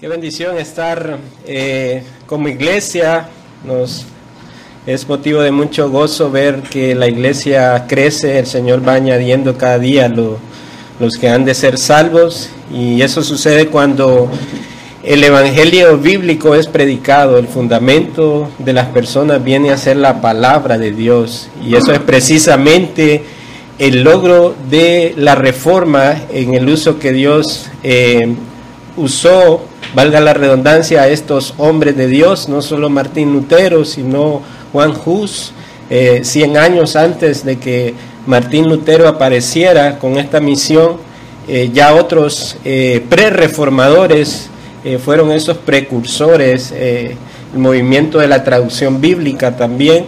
Qué bendición estar eh, como iglesia. Nos es motivo de mucho gozo ver que la iglesia crece, el Señor va añadiendo cada día los que han de ser salvos y eso sucede cuando el evangelio bíblico es predicado, el fundamento de las personas viene a ser la palabra de Dios y eso es precisamente el logro de la reforma en el uso que Dios eh, usó valga la redundancia, a estos hombres de Dios, no solo Martín Lutero, sino Juan Hus, eh, 100 años antes de que Martín Lutero apareciera con esta misión, eh, ya otros eh, pre-reformadores eh, fueron esos precursores, el movimiento de la traducción bíblica también,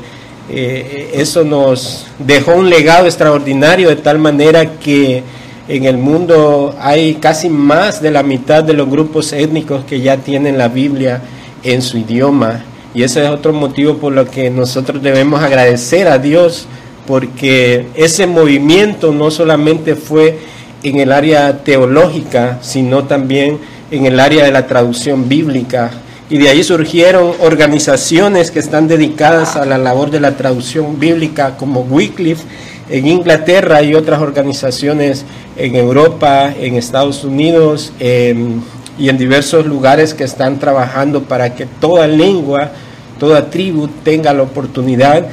eso nos dejó un legado extraordinario de tal manera que en el mundo hay casi más de la mitad de los grupos étnicos que ya tienen la Biblia en su idioma. Y ese es otro motivo por lo que nosotros debemos agradecer a Dios, porque ese movimiento no solamente fue en el área teológica, sino también en el área de la traducción bíblica. Y de ahí surgieron organizaciones que están dedicadas a la labor de la traducción bíblica, como Wycliffe en Inglaterra y otras organizaciones en Europa, en Estados Unidos em, y en diversos lugares que están trabajando para que toda lengua, toda tribu tenga la oportunidad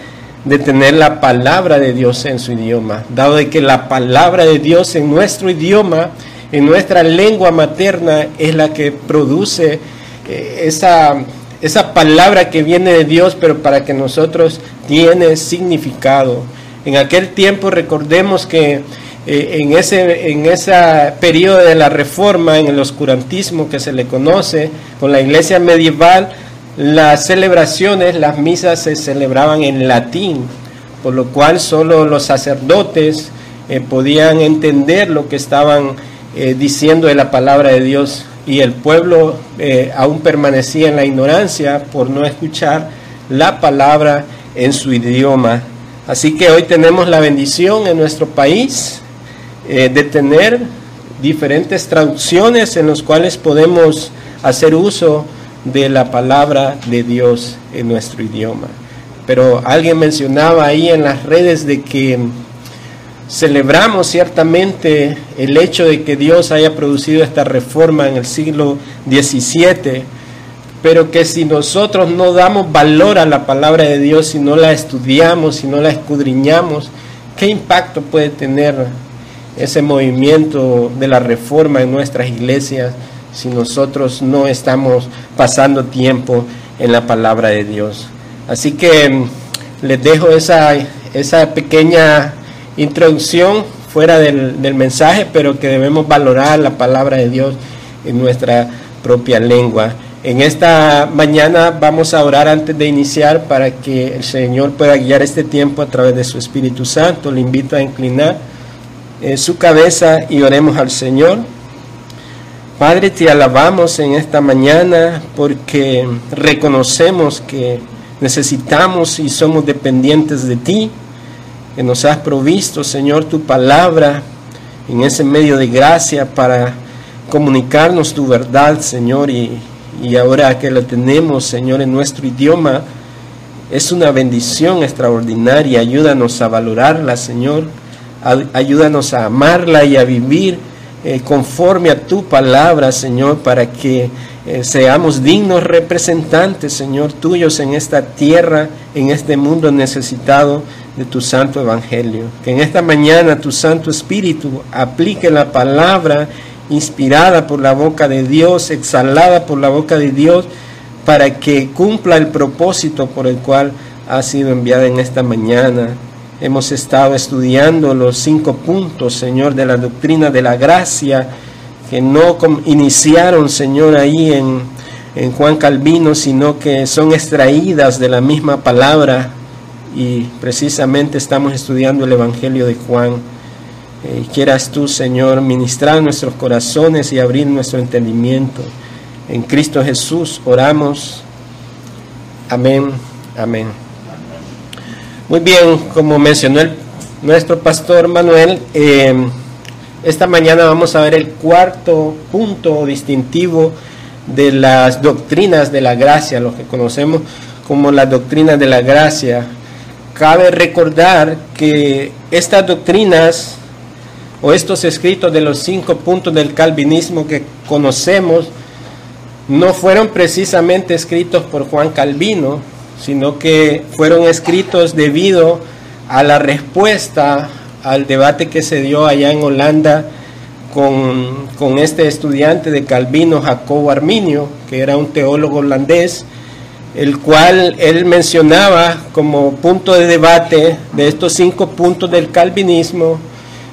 de tener la palabra de Dios en su idioma, dado de que la palabra de Dios en nuestro idioma, en nuestra lengua materna, es la que produce eh, esa, esa palabra que viene de Dios, pero para que nosotros tiene significado. En aquel tiempo recordemos que eh, en, ese, en periodo de la reforma, en el oscurantismo que se le conoce, con la iglesia medieval, las celebraciones, las misas se celebraban en latín, por lo cual solo los sacerdotes eh, podían entender lo que estaban eh, diciendo de la palabra de Dios y el pueblo aún permanecía en la ignorancia por no escuchar la palabra en su idioma. Así que hoy tenemos la bendición en nuestro país eh, de tener diferentes traducciones en las cuales podemos hacer uso de la palabra de Dios en nuestro idioma. Pero alguien mencionaba ahí en las redes de que celebramos ciertamente el hecho de que Dios haya producido esta reforma en el siglo XVII, pero que si nosotros no damos valor a la palabra de Dios, si no la estudiamos, si no la escudriñamos, ¿qué impacto puede tener ese movimiento de la reforma en nuestras iglesias si nosotros no estamos pasando tiempo en la palabra de Dios. Así que mm, les dejo esa, esa pequeña introducción fuera del, del mensaje, pero que debemos valorar la palabra de Dios en nuestra propia lengua. En esta mañana vamos a orar antes de iniciar para que el Señor pueda guiar este tiempo a través de su Espíritu Santo. Le invito a inclinar en su cabeza y oremos al Señor. Padre, te alabamos en esta mañana porque reconocemos que necesitamos y somos dependientes de ti, que nos has provisto, Señor, tu palabra en ese medio de gracia para comunicarnos tu verdad, Señor, y, y ahora que la tenemos, Señor, en nuestro idioma, es una bendición extraordinaria. Ayúdanos a valorarla, Señor ayúdanos a amarla y a vivir eh, conforme a tu palabra, Señor, para que eh, seamos dignos representantes, Señor, tuyos en esta tierra, en este mundo necesitado de tu santo evangelio. Que en esta mañana tu Santo Espíritu aplique la palabra inspirada por la boca de Dios, exhalada por la boca de Dios, para que cumpla el propósito por el cual ha sido enviada en esta mañana Hemos estado estudiando los cinco puntos, Señor, de la doctrina de la gracia, que no iniciaron, Señor, ahí en, en Juan Calvino, sino que son extraídas de la misma palabra y precisamente estamos estudiando el Evangelio de Juan. Eh, quieras tú, Señor, ministrar nuestros corazones y abrir nuestro entendimiento. En Cristo Jesús oramos. Amén. Amén. Muy bien, como mencionó nuestro pastor Manuel, eh, esta mañana vamos a ver el cuarto punto distintivo de las doctrinas de la gracia, lo que conocemos como las doctrinas de la gracia. Cabe recordar que estas doctrinas o estos escritos de los cinco puntos del calvinismo que conocemos no fueron precisamente escritos por Juan Calvino, sino que fueron escritos debido a la respuesta al debate que se dio allá en Holanda con, este estudiante de Calvino, Jacobo Arminio, que era un teólogo holandés, el cual él mencionaba como punto de debate de estos cinco puntos del calvinismo,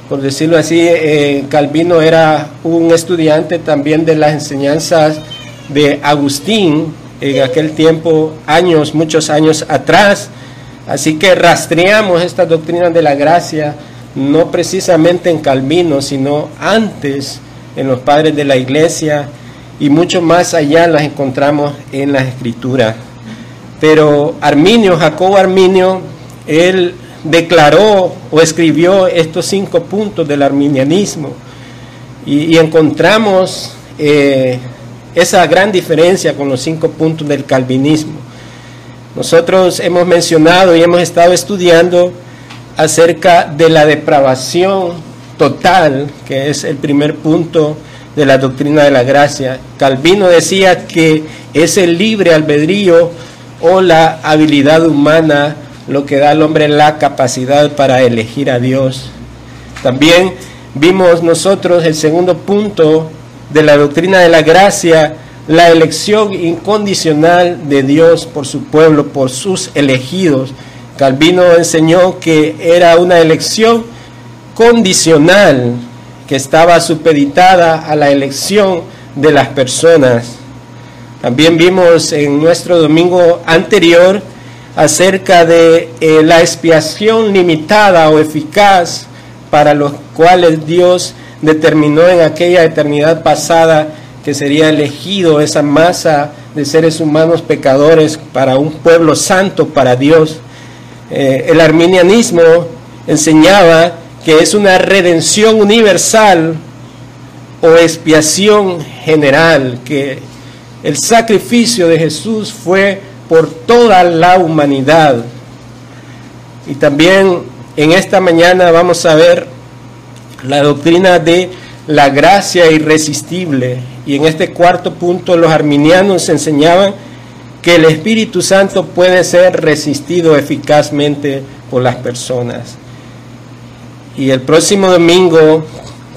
por decirlo así, eh, Calvino era un estudiante también de las enseñanzas de Agustín en aquel tiempo, años, muchos años atrás, así que rastreamos estas doctrinas de la gracia no precisamente en Calvino, sino antes en los padres de la iglesia y mucho más allá las encontramos en las escrituras. Pero Arminio, Jacobo Arminio, él declaró o escribió estos cinco puntos del arminianismo y, encontramos eh, esa gran diferencia con los cinco puntos del calvinismo. Nosotros hemos mencionado y hemos estado estudiando acerca de la depravación total, que es el primer punto de la doctrina de la gracia. Calvino decía que es el libre albedrío o la habilidad humana lo que da al hombre la capacidad para elegir a Dios. También vimos nosotros el segundo punto de la doctrina de la gracia, la elección incondicional de Dios por su pueblo, por sus elegidos. Calvino enseñó que era una elección condicional que estaba supeditada a la elección de las personas. También vimos en nuestro domingo anterior acerca de eh, la expiación limitada o eficaz para los cuales Dios determinó en aquella eternidad pasada que sería elegido esa masa de seres humanos pecadores para un pueblo santo para Dios. Eh, el arminianismo enseñaba que es una redención universal o expiación general, que el sacrificio de Jesús fue por toda la humanidad. Y también en esta mañana vamos a ver la doctrina de la gracia irresistible. Y en este cuarto punto los arminianos enseñaban que el Espíritu Santo puede ser resistido eficazmente por las personas. Y el próximo domingo,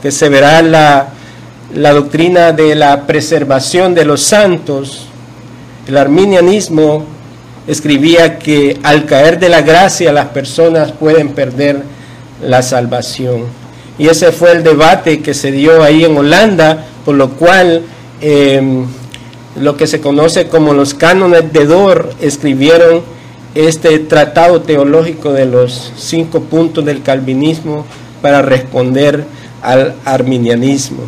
que se verá la, la doctrina de la preservación de los santos, el arminianismo escribía que al caer de la gracia las personas pueden perder la salvación. Y ese fue el debate que se dio ahí en Holanda, por lo cual eh, lo que se conoce como los cánones de Dor, escribieron este tratado teológico de los cinco puntos del calvinismo para responder al arminianismo.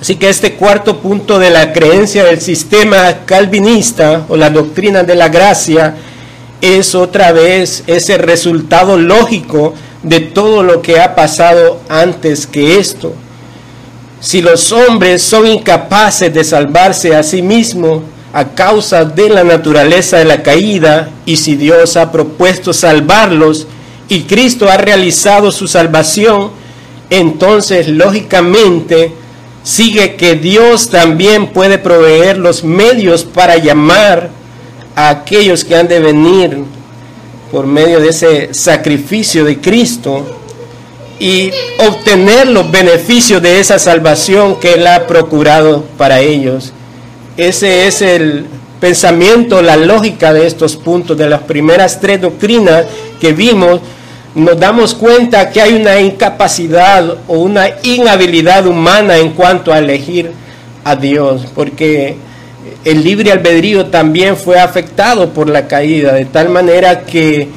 Así que este cuarto punto de la creencia del sistema calvinista o la doctrina de la gracia es otra vez ese resultado lógico de todo lo que ha pasado antes que esto. Si los hombres son incapaces de salvarse a sí mismos a causa de la naturaleza de la caída, y si Dios ha propuesto salvarlos y Cristo ha realizado su salvación, entonces lógicamente sigue que Dios también puede proveer los medios para llamar a aquellos que han de venir por medio de ese sacrificio de Cristo y obtener los beneficios de esa salvación que Él ha procurado para ellos. Ese es el pensamiento, la lógica de estos puntos, de las primeras tres doctrinas que vimos, nos damos cuenta que hay una incapacidad o una inhabilidad humana en cuanto a elegir a Dios, porque el libre albedrío también fue afectado por la caída, de tal manera que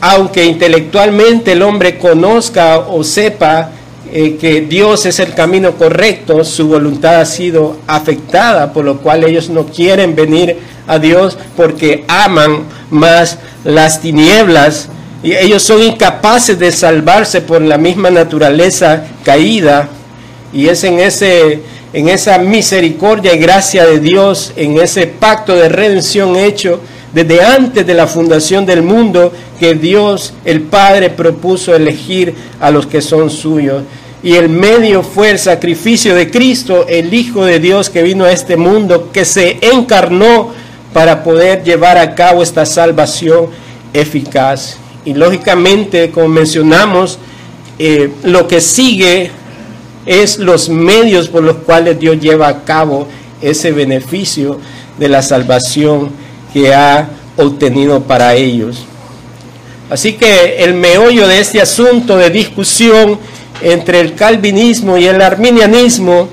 aunque intelectualmente el hombre conozca o sepa eh, que Dios es el camino correcto, su voluntad ha sido afectada, por lo cual ellos no quieren venir a Dios porque aman más las tinieblas y ellos son incapaces de salvarse por la misma naturaleza caída y es en ese en esa misericordia y gracia de Dios, en ese pacto de redención hecho desde antes de la fundación del mundo, que Dios el Padre propuso elegir a los que son suyos. Y el medio fue el sacrificio de Cristo, el Hijo de Dios que vino a este mundo, que se encarnó para poder llevar a cabo esta salvación eficaz. Y lógicamente, como mencionamos, eh, lo que sigue es los medios por los cuales Dios lleva a cabo ese beneficio de la salvación que ha obtenido para ellos. Así que el meollo de este asunto de discusión entre el calvinismo y el arminianismo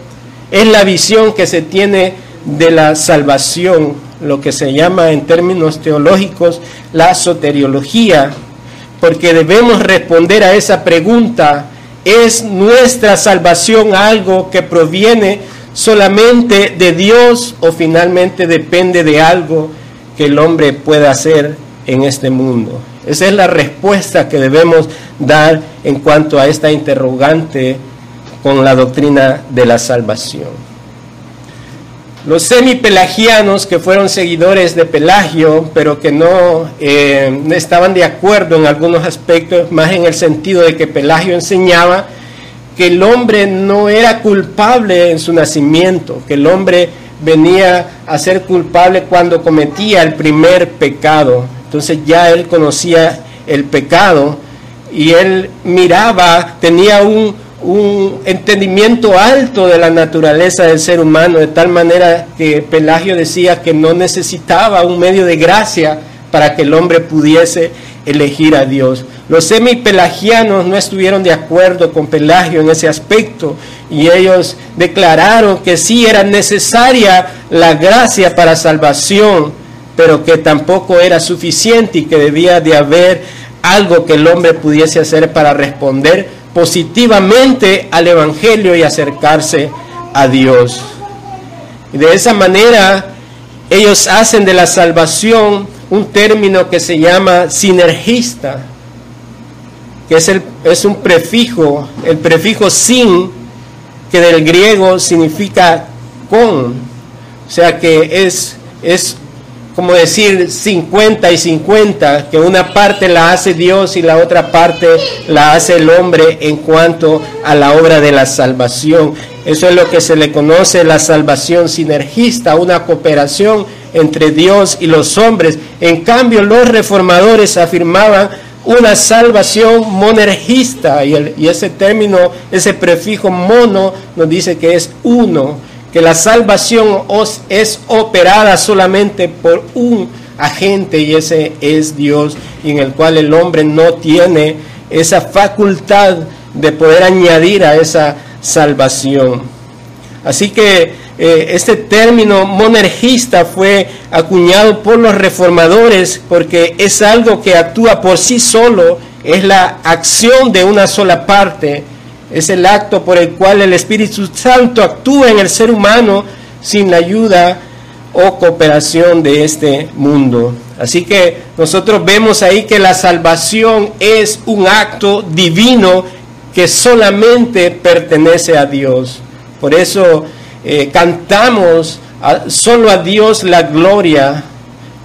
es la visión que se tiene de la salvación, lo que se llama en términos teológicos la soteriología, porque debemos responder a esa pregunta, ¿es nuestra salvación algo que proviene solamente de Dios o finalmente depende de algo que el hombre puede hacer en este mundo? Esa es la respuesta que debemos dar en cuanto a esta interrogante con la doctrina de la salvación. Los semipelagianos, que fueron seguidores de Pelagio, pero que no eh, estaban de acuerdo en algunos aspectos, más en el sentido de que Pelagio enseñaba que el hombre no era culpable en su nacimiento, que el hombre venía a ser culpable cuando cometía el primer pecado. Entonces ya él conocía el pecado y él miraba, tenía un, un entendimiento alto de la naturaleza del ser humano, de tal manera que Pelagio decía que no necesitaba un medio de gracia para que el hombre pudiese elegir a Dios. Los semipelagianos no estuvieron de acuerdo con Pelagio en ese aspecto y ellos declararon que sí era necesaria la gracia para salvación, pero que tampoco era suficiente y que debía de haber algo que el hombre pudiese hacer para responder positivamente al Evangelio y acercarse a Dios. De esa manera ellos hacen de la salvación un término que se llama sinergista, que es, el, es un prefijo, el prefijo sin, que del griego significa con, o sea que es, es como decir 50 y 50, que una parte la hace Dios y la otra parte la hace el hombre en cuanto a la obra de la salvación. Eso es lo que se le conoce la salvación sinergista, una cooperación entre Dios y los hombres. En cambio, los reformadores afirmaban una salvación monergista y, y ese término, ese prefijo mono nos dice que es uno que la salvación es operada solamente por un agente y ese es Dios y en el cual el hombre no tiene esa facultad de poder añadir a esa salvación. Así que eh, este término monergista fue acuñado por los reformadores porque es algo que actúa por sí solo, es la acción de una sola parte es el acto por el cual el Espíritu Santo actúa en el ser humano sin la ayuda o cooperación de este mundo. Así que nosotros vemos ahí que la salvación es un acto divino que solamente pertenece a Dios. Por eso eh, cantamos solo a Dios la gloria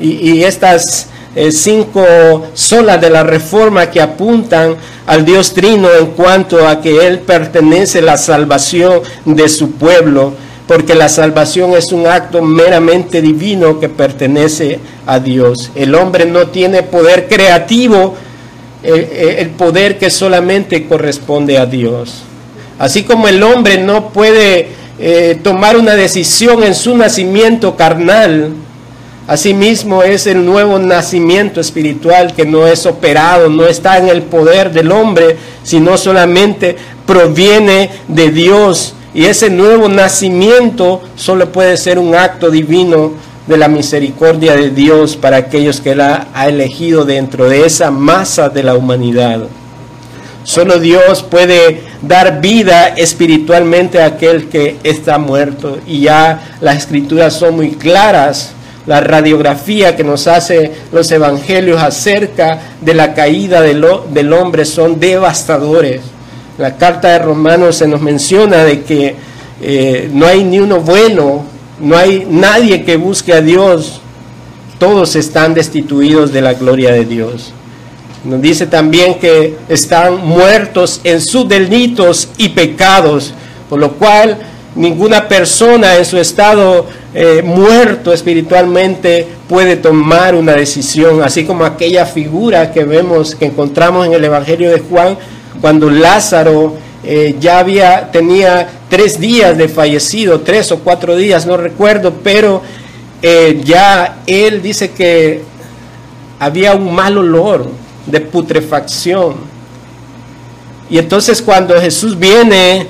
y, y estas eh, cinco solas de la reforma que apuntan al Dios Trino en cuanto a que Él pertenece a la salvación de su pueblo, porque la salvación es un acto meramente divino que pertenece a Dios. El hombre no tiene poder creativo, eh, eh, el poder que solamente corresponde a Dios. Así como el hombre no puede tomar una decisión en su nacimiento carnal, Asimismo es el nuevo nacimiento espiritual que no es operado, no está en el poder del hombre, sino solamente proviene de Dios. Y ese nuevo nacimiento solo puede ser un acto divino de la misericordia de Dios para aquellos que Él ha, elegido dentro de esa masa de la humanidad. Solo Dios puede dar vida espiritualmente a aquel que está muerto. Y ya las escrituras son muy claras la radiografía que nos hace los evangelios acerca de la caída del, hombre son devastadores. La carta de Romanos se nos menciona de que eh, no hay ni uno bueno, no hay nadie que busque a Dios, todos están destituidos de la gloria de Dios. Nos dice también que están muertos en sus delitos y pecados, por lo cual ninguna persona en su estado eh, muerto espiritualmente puede tomar una decisión, así como aquella figura que vemos, que encontramos en el Evangelio de Juan, cuando Lázaro eh, ya había, tenía tres días de fallecido, tres o cuatro días, no recuerdo, pero eh, ya él dice que había un mal olor de putrefacción. Y entonces cuando Jesús viene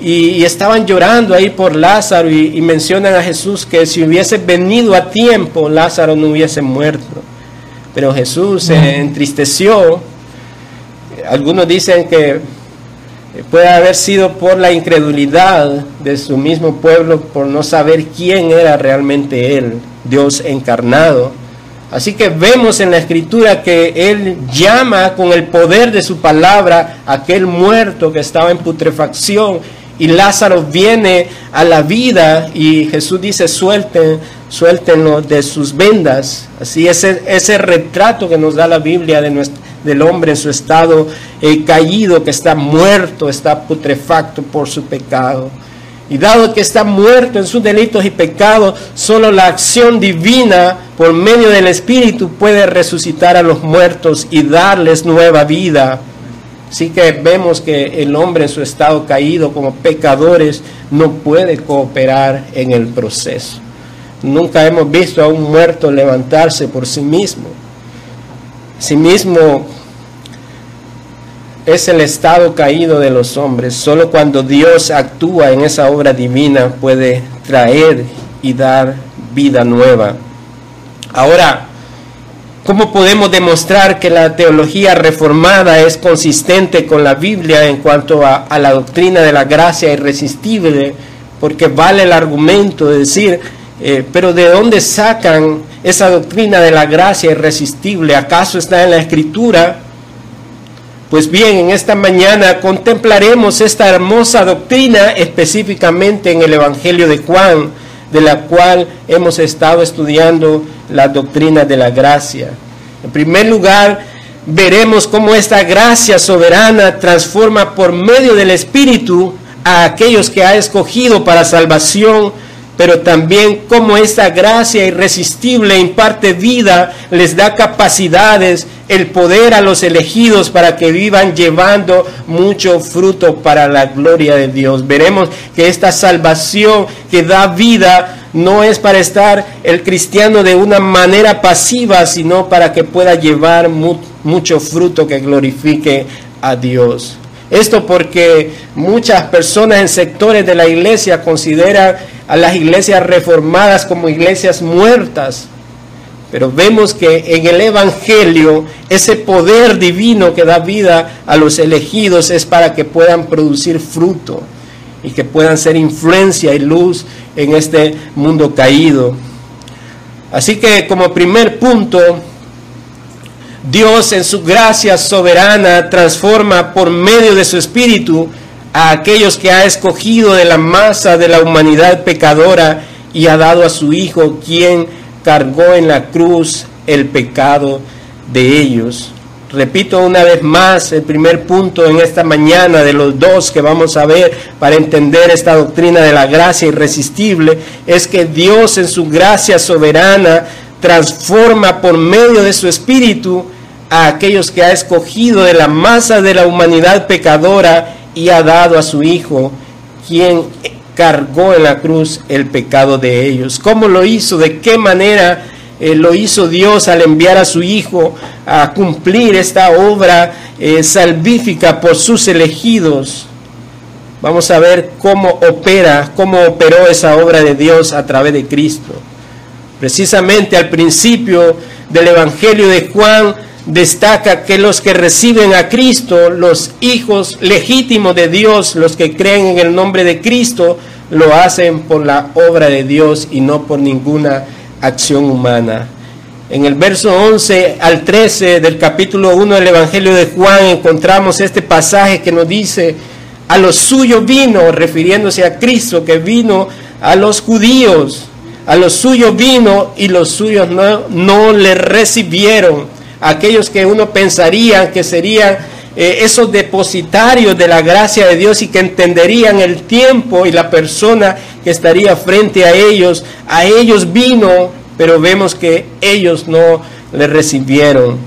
y, estaban llorando ahí por Lázaro y, mencionan a Jesús que si hubiese venido a tiempo, Lázaro no hubiese muerto. Pero Jesús se entristeció. Algunos dicen que puede haber sido por la incredulidad de su mismo pueblo, por no saber quién era realmente Él, Dios encarnado. Así que vemos en la escritura que Él llama con el poder de su palabra a aquel muerto que estaba en putrefacción y Lázaro viene a la vida y Jesús dice suelten, suéltenlo de sus vendas. Así ese, ese retrato que nos da la Biblia de del hombre en su estado eh, caído, que está muerto, está putrefacto por su pecado. Y dado que está muerto en sus delitos y pecados, solo la acción divina por medio del Espíritu puede resucitar a los muertos y darles nueva vida. Así que vemos que el hombre en su estado caído como pecadores no puede cooperar en el proceso. Nunca hemos visto a un muerto levantarse por sí mismo. Sí mismo es el estado caído de los hombres. Solo cuando Dios actúa en esa obra divina puede traer y dar vida nueva. Ahora, ¿Cómo podemos demostrar que la teología reformada es consistente con la Biblia en cuanto a, la doctrina de la gracia irresistible? Porque vale el argumento de decir, eh, pero ¿de dónde sacan esa doctrina de la gracia irresistible? ¿Acaso está en la escritura? Pues bien, en esta mañana contemplaremos esta hermosa doctrina específicamente en el Evangelio de Juan, de la cual hemos estado estudiando la doctrina de la gracia. En primer lugar, veremos cómo esta gracia soberana transforma por medio del Espíritu a aquellos que ha escogido para salvación pero también como esta gracia irresistible imparte vida, les da capacidades, el poder a los elegidos para que vivan llevando mucho fruto para la gloria de Dios. Veremos que esta salvación que da vida no es para estar el cristiano de una manera pasiva, sino para que pueda llevar mucho fruto que glorifique a Dios. Esto porque muchas personas en sectores de la iglesia consideran a las iglesias reformadas como iglesias muertas. Pero vemos que en el Evangelio ese poder divino que da vida a los elegidos es para que puedan producir fruto y que puedan ser influencia y luz en este mundo caído. Así que como primer punto, Dios en su gracia soberana transforma por medio de su Espíritu a aquellos que ha escogido de la masa de la humanidad pecadora y ha dado a su Hijo quien cargó en la cruz el pecado de ellos. Repito una vez más el primer punto en esta mañana de los dos que vamos a ver para entender esta doctrina de la gracia irresistible, es que Dios en su gracia soberana transforma por medio de su espíritu a aquellos que ha escogido de la masa de la humanidad pecadora y ha dado a su Hijo, quien cargó en la cruz el pecado de ellos. ¿Cómo lo hizo? ¿De qué manera eh, lo hizo Dios al enviar a su Hijo a cumplir esta obra eh, salvífica por sus elegidos? Vamos a ver cómo opera, cómo operó esa obra de Dios a través de Cristo. Precisamente al principio del Evangelio de Juan, destaca que los que reciben a Cristo, los hijos legítimos de Dios, los que creen en el nombre de Cristo, lo hacen por la obra de Dios y no por ninguna acción humana. En el verso 11 al 13 del capítulo 1 del Evangelio de Juan encontramos este pasaje que nos dice, a los suyos vino, refiriéndose a Cristo que vino a los judíos, a los suyos vino y los suyos no, no le recibieron. Aquellos que uno pensaría que serían eh, esos depositarios de la gracia de Dios y que entenderían el tiempo y la persona que estaría frente a ellos, a ellos vino, pero vemos que ellos no le recibieron.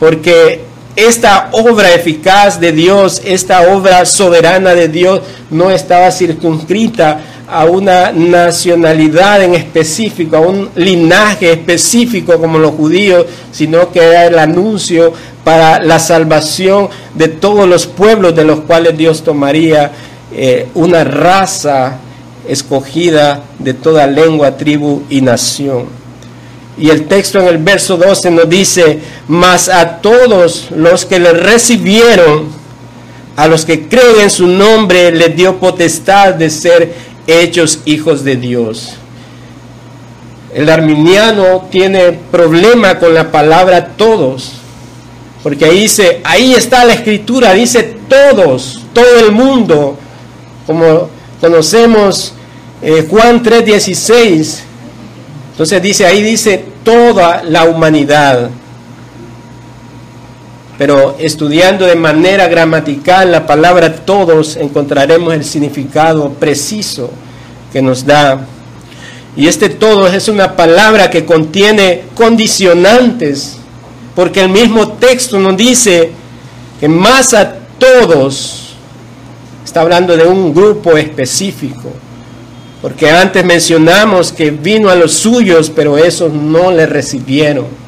Porque esta obra eficaz de Dios, esta obra soberana de Dios, no estaba circunscrita a una nacionalidad en específico, a un linaje específico como los judíos, sino que era el anuncio para la salvación de todos los pueblos de los cuales Dios tomaría eh, una raza escogida de toda lengua, tribu y nación. Y el texto en el verso 12 nos dice, mas a todos los que le recibieron, a los que creen en su nombre, les dio potestad de ser hechos hijos de Dios. El arminiano tiene problema con la palabra todos, porque ahí dice, ahí está la escritura, dice todos, todo el mundo, como conocemos eh, Juan 3:16. Entonces dice, ahí dice toda la humanidad. Pero estudiando de manera gramatical la palabra todos encontraremos el significado preciso que nos da. Y este todos es una palabra que contiene condicionantes, porque el mismo texto nos dice que más a todos está hablando de un grupo específico. Porque antes mencionamos que vino a los suyos, pero esos no le recibieron.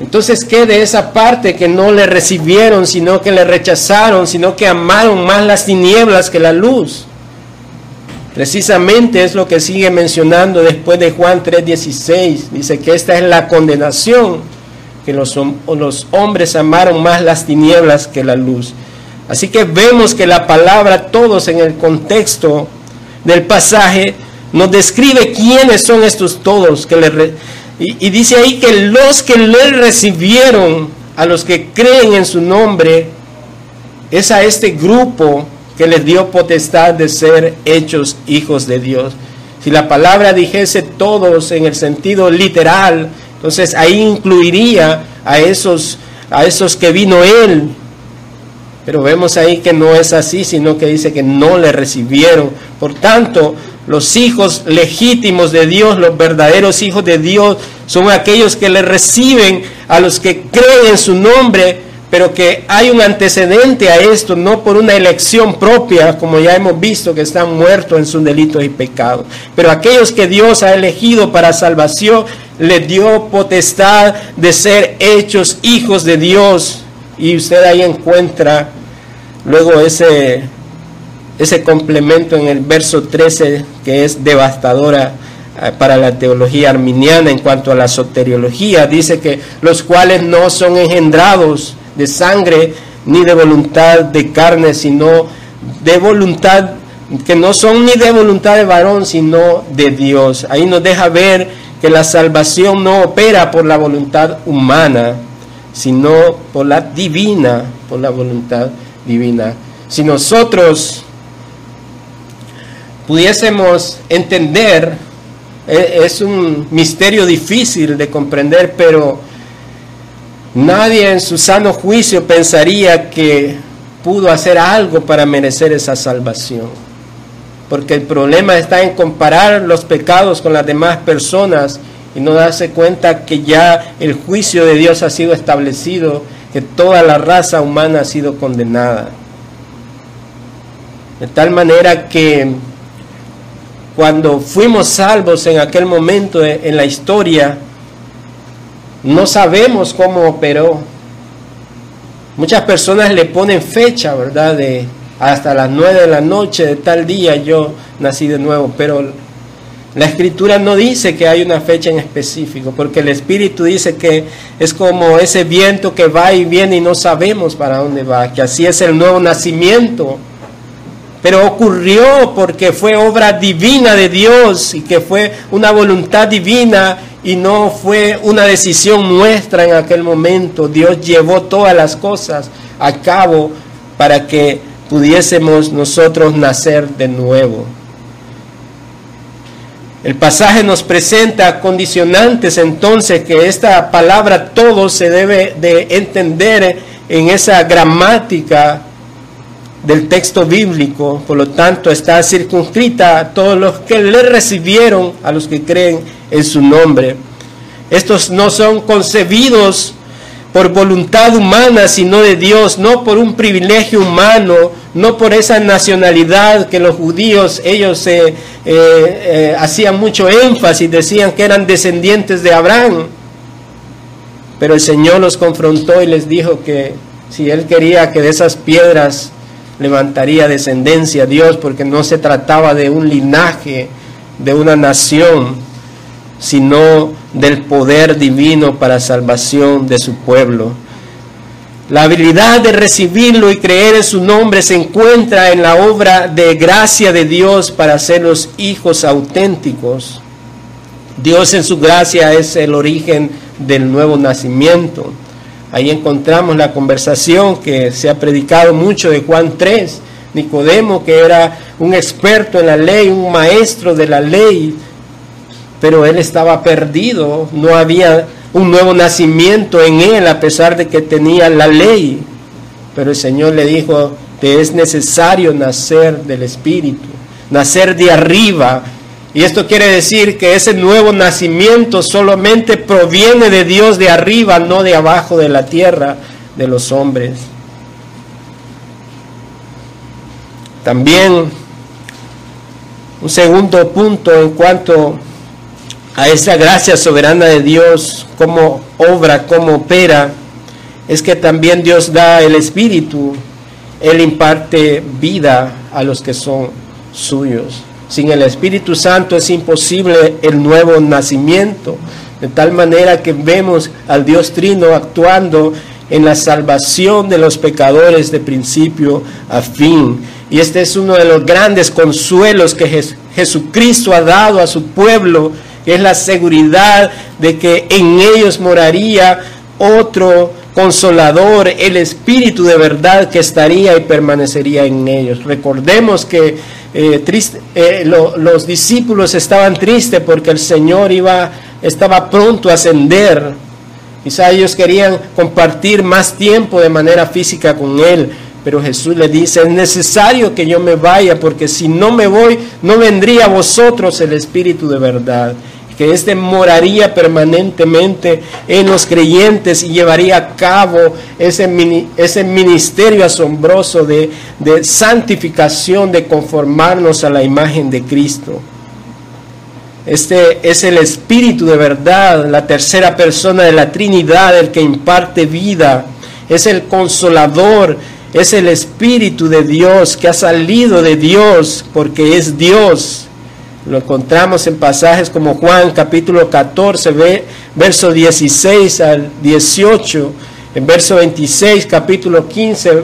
Entonces, ¿qué de esa parte que no le recibieron, sino que le rechazaron, sino que amaron más las tinieblas que la luz? Precisamente es lo que sigue mencionando después de Juan 3:16. Dice que esta es la condenación, que los, hombres amaron más las tinieblas que la luz. Así que vemos que la palabra todos en el contexto del pasaje nos describe quiénes son estos todos que le y, dice ahí que los que le recibieron, a los que creen en su nombre, es a este grupo que les dio potestad de ser hechos hijos de Dios. Si la palabra dijese todos en el sentido literal, entonces ahí incluiría a esos, a esos que vino Él. Pero vemos ahí que no es así, sino que dice que no le recibieron. Por tanto, los hijos legítimos de Dios, los verdaderos hijos de Dios, son aquellos que le reciben a los que creen en su nombre, pero que hay un antecedente a esto, no por una elección propia, como ya hemos visto que están muertos en sus delitos y pecados, pero aquellos que Dios ha elegido para salvación, les dio potestad de ser hechos hijos de Dios. Y usted ahí encuentra luego ese ese complemento en el verso 13 que es devastadora eh, para la teología arminiana en cuanto a la soteriología. Dice que los cuales no son engendrados de sangre ni de voluntad de carne, sino de voluntad, que no son ni de voluntad de varón, sino de Dios. Ahí nos deja ver que la salvación no opera por la voluntad humana, sino por la divina, por la voluntad divina. Si nosotros pudiésemos entender, e, es un misterio difícil de comprender, pero nadie en su sano juicio pensaría que pudo hacer algo para merecer esa salvación. Porque el problema está en comparar los pecados con las demás personas y no darse cuenta que ya el juicio de Dios ha sido establecido, que toda la raza humana ha sido condenada. De tal manera que cuando fuimos salvos en aquel momento en la historia, no sabemos cómo operó. Muchas personas le ponen fecha, ¿verdad? De hasta las nueve de la noche de tal día yo nací de nuevo, pero la escritura no dice que hay una fecha en específico, porque el Espíritu dice que es como ese viento que va y viene y no sabemos para dónde va, que así es el nuevo nacimiento pero ocurrió porque fue obra divina de Dios y que fue una voluntad divina y no fue una decisión nuestra en aquel momento. Dios llevó todas las cosas a cabo para que pudiésemos nosotros nacer de nuevo. El pasaje nos presenta condicionantes entonces que esta palabra todo se debe de entender en esa gramática del texto bíblico, por lo tanto está circunscrita a todos los que le recibieron, a los que creen en su nombre. Estos no son concebidos por voluntad humana, sino de Dios, no por un privilegio humano, no por esa nacionalidad que los judíos, ellos eh, eh, hacían mucho énfasis, decían que eran descendientes de Abraham. Pero el Señor los confrontó y les dijo que si Él quería que de esas piedras levantaría descendencia a Dios, porque no se trataba de un linaje, de una nación, sino del poder divino para salvación de su pueblo. La habilidad de recibirlo y creer en su nombre se encuentra en la obra de gracia de Dios para ser los hijos auténticos. Dios en su gracia es el origen del nuevo nacimiento. Ahí encontramos la conversación que se ha predicado mucho de Juan 3. Nicodemo, que era un experto en la ley, un maestro de la ley, pero él estaba perdido, no había un nuevo nacimiento en él a pesar de que tenía la ley. Pero el Señor le dijo, te es necesario nacer del Espíritu, nacer de arriba, y esto quiere decir que ese nuevo nacimiento solamente proviene de Dios de arriba, no de abajo de la tierra de los hombres. También un segundo punto en cuanto a esa gracia soberana de Dios, cómo obra, cómo opera, es que también Dios da el Espíritu, Él imparte vida a los que son suyos. Sin el Espíritu Santo es imposible el nuevo nacimiento, de tal manera que vemos al Dios Trino actuando en la salvación de los pecadores de principio a fin. Y este es uno de los grandes consuelos que Jesucristo ha dado a su pueblo, es la seguridad de que en ellos moraría otro consolador, el Espíritu de verdad que estaría y permanecería en ellos. Recordemos que eh, triste, eh, los discípulos estaban tristes porque el Señor iba, estaba pronto a ascender. Quizá ellos querían compartir más tiempo de manera física con Él, pero Jesús le dice, es necesario que yo me vaya porque si no me voy, no vendría a vosotros el Espíritu de verdad que éste moraría permanentemente en los creyentes y llevaría a cabo ese, ese ministerio asombroso de, de santificación, de conformarnos a la imagen de Cristo. Este es el Espíritu de verdad, la tercera persona de la Trinidad, el que imparte vida, es el consolador, es el Espíritu de Dios que ha salido de Dios porque es Dios lo encontramos en pasajes como Juan capítulo 14, verso 16 al 18, en verso 26, capítulo 15,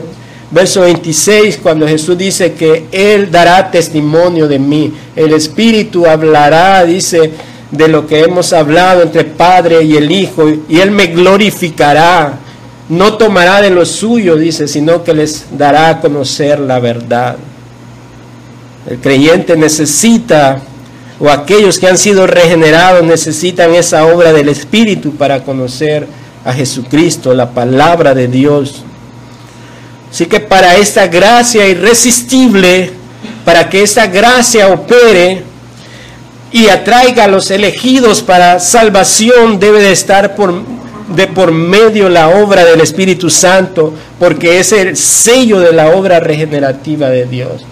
verso 26, cuando Jesús dice que Él dará testimonio de mí. El Espíritu hablará, dice, de lo que hemos hablado entre Padre y el Hijo, y Él me glorificará. No tomará de lo suyo, dice, sino que les dará a conocer la verdad. El creyente necesita, o aquellos que han sido regenerados necesitan esa obra del Espíritu para conocer a Jesucristo, la palabra de Dios. Así que para esta gracia irresistible, para que esta gracia opere y atraiga a los elegidos para salvación, debe de estar por, de por medio la obra del Espíritu Santo, porque es el sello de la obra regenerativa de Dios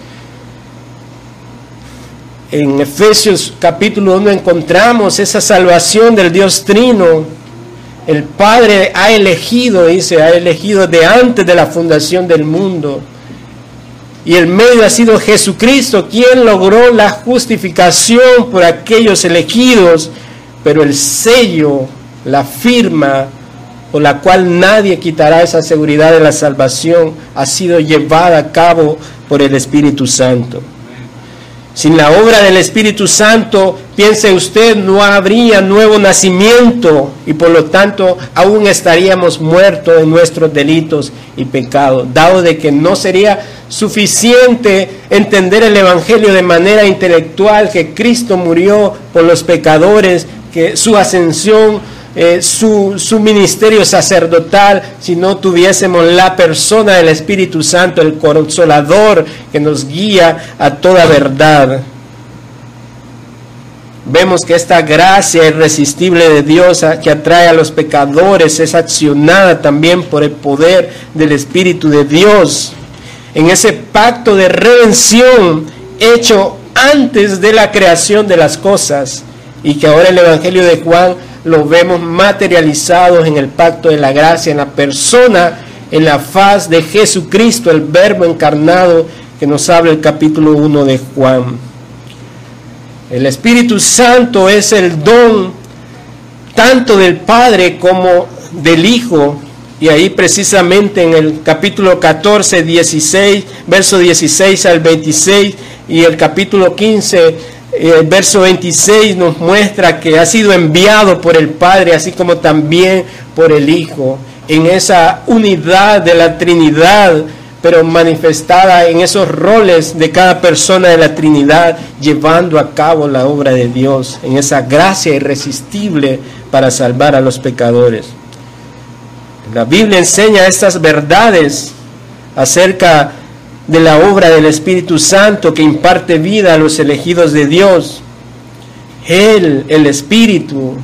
en Efesios capítulo 1 encontramos esa salvación del Dios Trino. El Padre ha elegido, dice, ha elegido de antes de la fundación del mundo. Y el medio ha sido Jesucristo, quien logró la justificación por aquellos elegidos, pero el sello, la firma, por la cual nadie quitará esa seguridad de la salvación, ha sido llevada a cabo por el Espíritu Santo. Sin la obra del Espíritu Santo, piense usted, no habría nuevo nacimiento y por lo tanto aún estaríamos muertos en nuestros delitos y pecados, dado de que no sería suficiente entender el Evangelio de manera intelectual, que Cristo murió por los pecadores, que su ascensión eh, su, su, ministerio sacerdotal si no tuviésemos la persona del Espíritu Santo, el consolador que nos guía a toda verdad. Vemos que esta gracia irresistible de Dios que atrae a los pecadores es accionada también por el poder del Espíritu de Dios. En ese pacto de redención hecho antes de la creación de las cosas y que ahora el Evangelio de Juan lo vemos materializados en el pacto de la gracia, en la persona, en la faz de Jesucristo, el verbo encarnado que nos habla el capítulo 1 de Juan. El Espíritu Santo es el don tanto del Padre como del Hijo. Y ahí precisamente en el capítulo 14, 16, verso 16 al 26 y el capítulo 15, el verso 26 nos muestra que ha sido enviado por el Padre, así como también por el Hijo, en esa unidad de la Trinidad, pero manifestada en esos roles de cada persona de la Trinidad, llevando a cabo la obra de Dios, en esa gracia irresistible para salvar a los pecadores. La Biblia enseña estas verdades acerca de la obra del Espíritu Santo que imparte vida a los elegidos de Dios. Él, el Espíritu,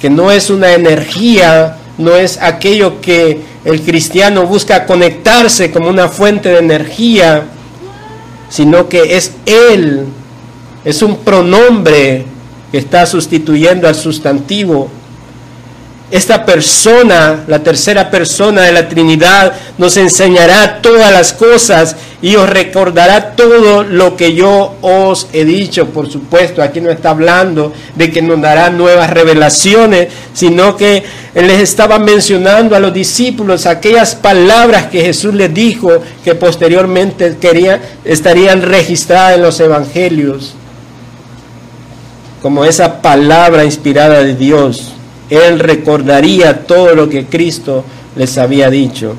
que no es una energía, no es aquello que el cristiano busca conectarse como una fuente de energía, sino que es Él, es un pronombre que está sustituyendo al sustantivo esta persona, la tercera persona de la Trinidad, nos enseñará todas las cosas y os recordará todo lo que yo os he dicho. Por supuesto, aquí no está hablando de que nos dará nuevas revelaciones, sino que les estaba mencionando a los discípulos aquellas palabras que Jesús les dijo que posteriormente querían, estarían registradas en los evangelios, como esa palabra inspirada de Dios. Él recordaría todo lo que Cristo les había dicho.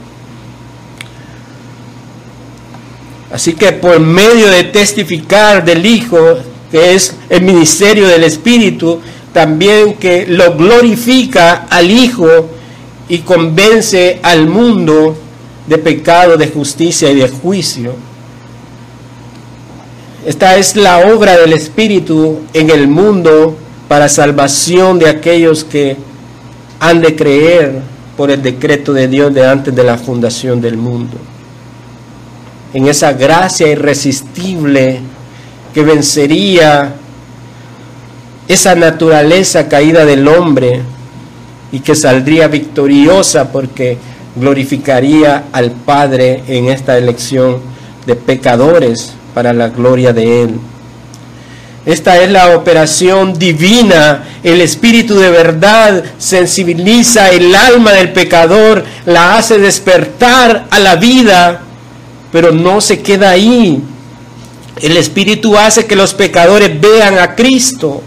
Así que por medio de testificar del Hijo, que es el ministerio del Espíritu, también que lo glorifica al Hijo y convence al mundo de pecado, de justicia y de juicio. Esta es la obra del Espíritu en el mundo para salvación de aquellos que han de creer por el decreto de Dios de antes de la fundación del mundo. En esa gracia irresistible que vencería esa naturaleza caída del hombre y que saldría victoriosa porque glorificaría al Padre en esta elección de pecadores para la gloria de Él. Esta es la operación divina. El Espíritu de verdad sensibiliza el alma del pecador, la hace despertar a la vida, pero no se queda ahí. El Espíritu hace que los pecadores vean a Cristo.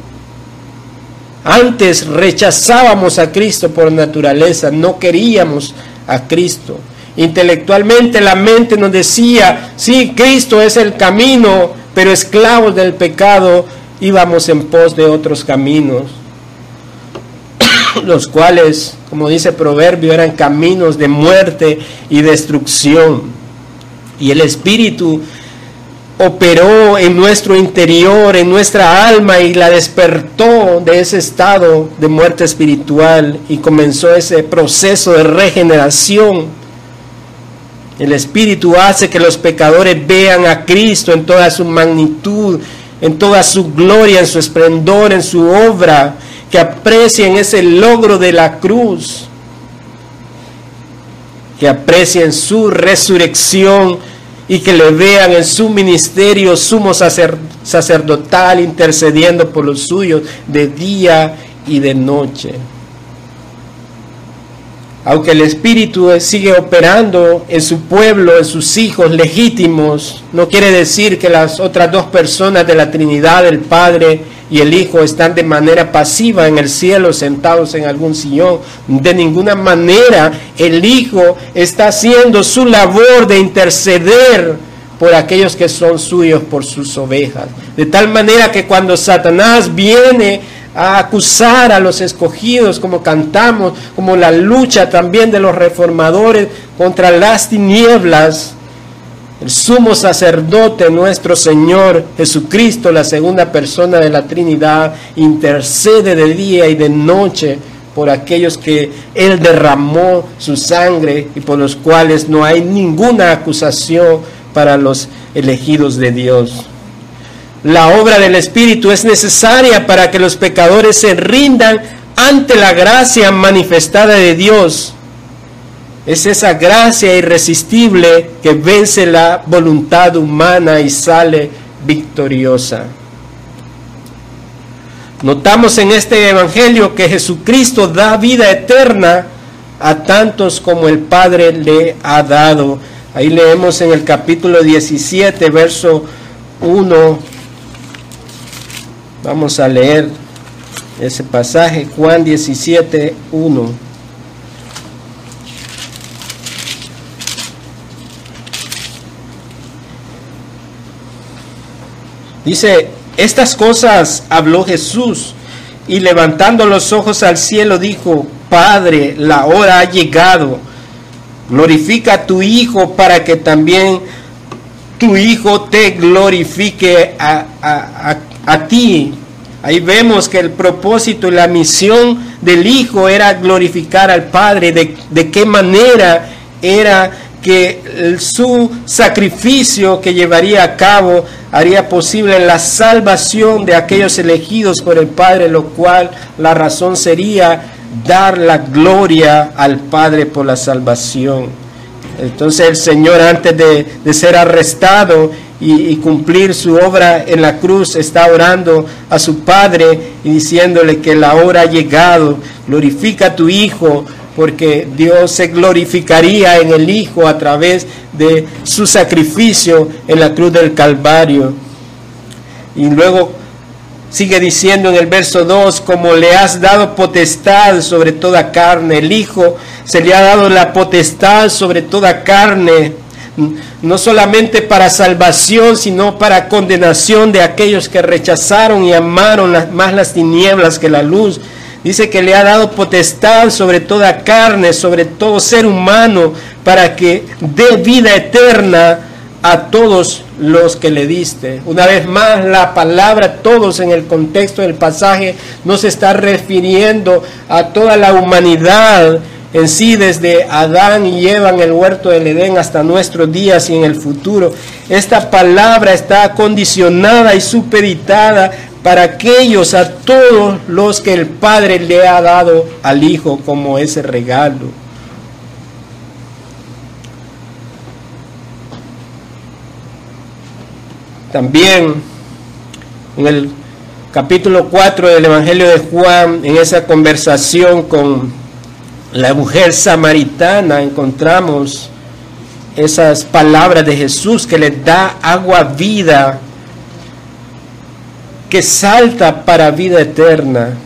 Antes rechazábamos a Cristo por naturaleza, no queríamos a Cristo. Intelectualmente la mente nos decía, sí, Cristo es el camino, pero esclavos del pecado íbamos en pos de otros caminos, los cuales, como dice Proverbio, eran caminos de muerte y destrucción. Y el Espíritu operó en nuestro interior, en nuestra alma y la despertó de ese estado de muerte espiritual y comenzó ese proceso de regeneración el Espíritu hace que los pecadores vean a Cristo en toda su magnitud, en toda su gloria, en su esplendor, en su obra, que aprecien ese logro de la cruz, que aprecien su resurrección y que le vean en su ministerio sumo sacerdotal intercediendo por los suyos de día y de noche. Aunque el Espíritu sigue operando en su pueblo, en sus hijos legítimos, no quiere decir que las otras dos personas de la Trinidad, el Padre y el Hijo, están de manera pasiva en el cielo, sentados en algún sillón. De ninguna manera el Hijo está haciendo su labor de interceder por aquellos que son suyos, por sus ovejas. De tal manera que cuando Satanás viene a acusar a los escogidos, como cantamos, como la lucha también de los reformadores contra las tinieblas. El sumo sacerdote, nuestro Señor Jesucristo, la segunda persona de la Trinidad, intercede de día y de noche por aquellos que Él derramó su sangre y por los cuales no hay ninguna acusación para los elegidos de Dios. La obra del Espíritu es necesaria para que los pecadores se rindan ante la gracia manifestada de Dios. Es esa gracia irresistible que vence la voluntad humana y sale victoriosa. Notamos en este Evangelio que Jesucristo da vida eterna a tantos como el Padre le ha dado. Ahí leemos en el capítulo 17, verso 1 Vamos a leer ese pasaje, Juan 17, 1. Dice, estas cosas habló Jesús y levantando los ojos al cielo dijo, Padre, la hora ha llegado, glorifica a tu Hijo para que también tu Hijo te glorifique a, a ti. Ahí vemos que el propósito y la misión del Hijo era glorificar al Padre. De, de qué manera era que su sacrificio que llevaría a cabo haría posible la salvación de aquellos elegidos por el Padre, lo cual la razón sería dar la gloria al Padre por la salvación. Entonces el Señor antes de, de ser arrestado y, cumplir su obra en la cruz, está orando a su Padre y diciéndole que la hora ha llegado, glorifica a tu Hijo, porque Dios se glorificaría en el Hijo a través de su sacrificio en la cruz del Calvario. Y luego sigue diciendo en el verso 2, como le has dado potestad sobre toda carne, el Hijo se le ha dado la potestad sobre toda carne no solamente para salvación, sino para condenación de aquellos que rechazaron y amaron más las tinieblas que la luz. Dice que le ha dado potestad sobre toda carne, sobre todo ser humano, para que dé vida eterna a todos los que le diste. Una vez más, la palabra todos en el contexto del pasaje no se está refiriendo a toda la humanidad, en sí desde Adán y Eva en el huerto del Edén hasta nuestros días y en el futuro. Esta palabra está condicionada y supeditada para aquellos, a todos los que el Padre le ha dado al Hijo como ese regalo. También en el capítulo 4 del Evangelio de Juan, en esa conversación con la mujer samaritana encontramos esas palabras de Jesús que le da agua vida, que salta para vida eterna.